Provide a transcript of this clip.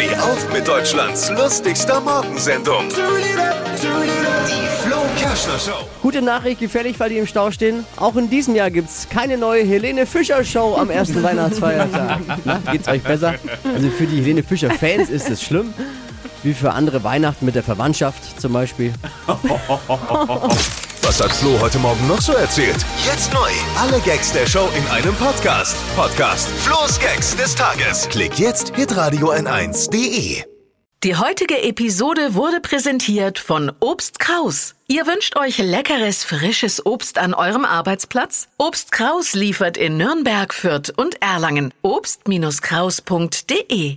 Steh auf mit Deutschlands lustigster Morgensendung. Die Flo Kerschner Show. Gute Nachricht, gefährlich, weil die im Stau stehen. Auch in diesem Jahr gibt's keine neue Helene Fischer Show am ersten Weihnachtsfeiertag. Na, geht's euch besser? Also für die Helene Fischer Fans ist es schlimm. Wie für andere Weihnachten mit der Verwandtschaft zum Beispiel. Was hat Flo heute Morgen noch so erzählt? Jetzt neu. Alle Gags der Show in einem Podcast. Podcast Flo's Gags des Tages. Klick jetzt, hitradio n1.de. Die heutige Episode wurde präsentiert von Obst Kraus. Ihr wünscht euch leckeres, frisches Obst an eurem Arbeitsplatz? Obst Kraus liefert in Nürnberg, Fürth und Erlangen. Obst-Kraus.de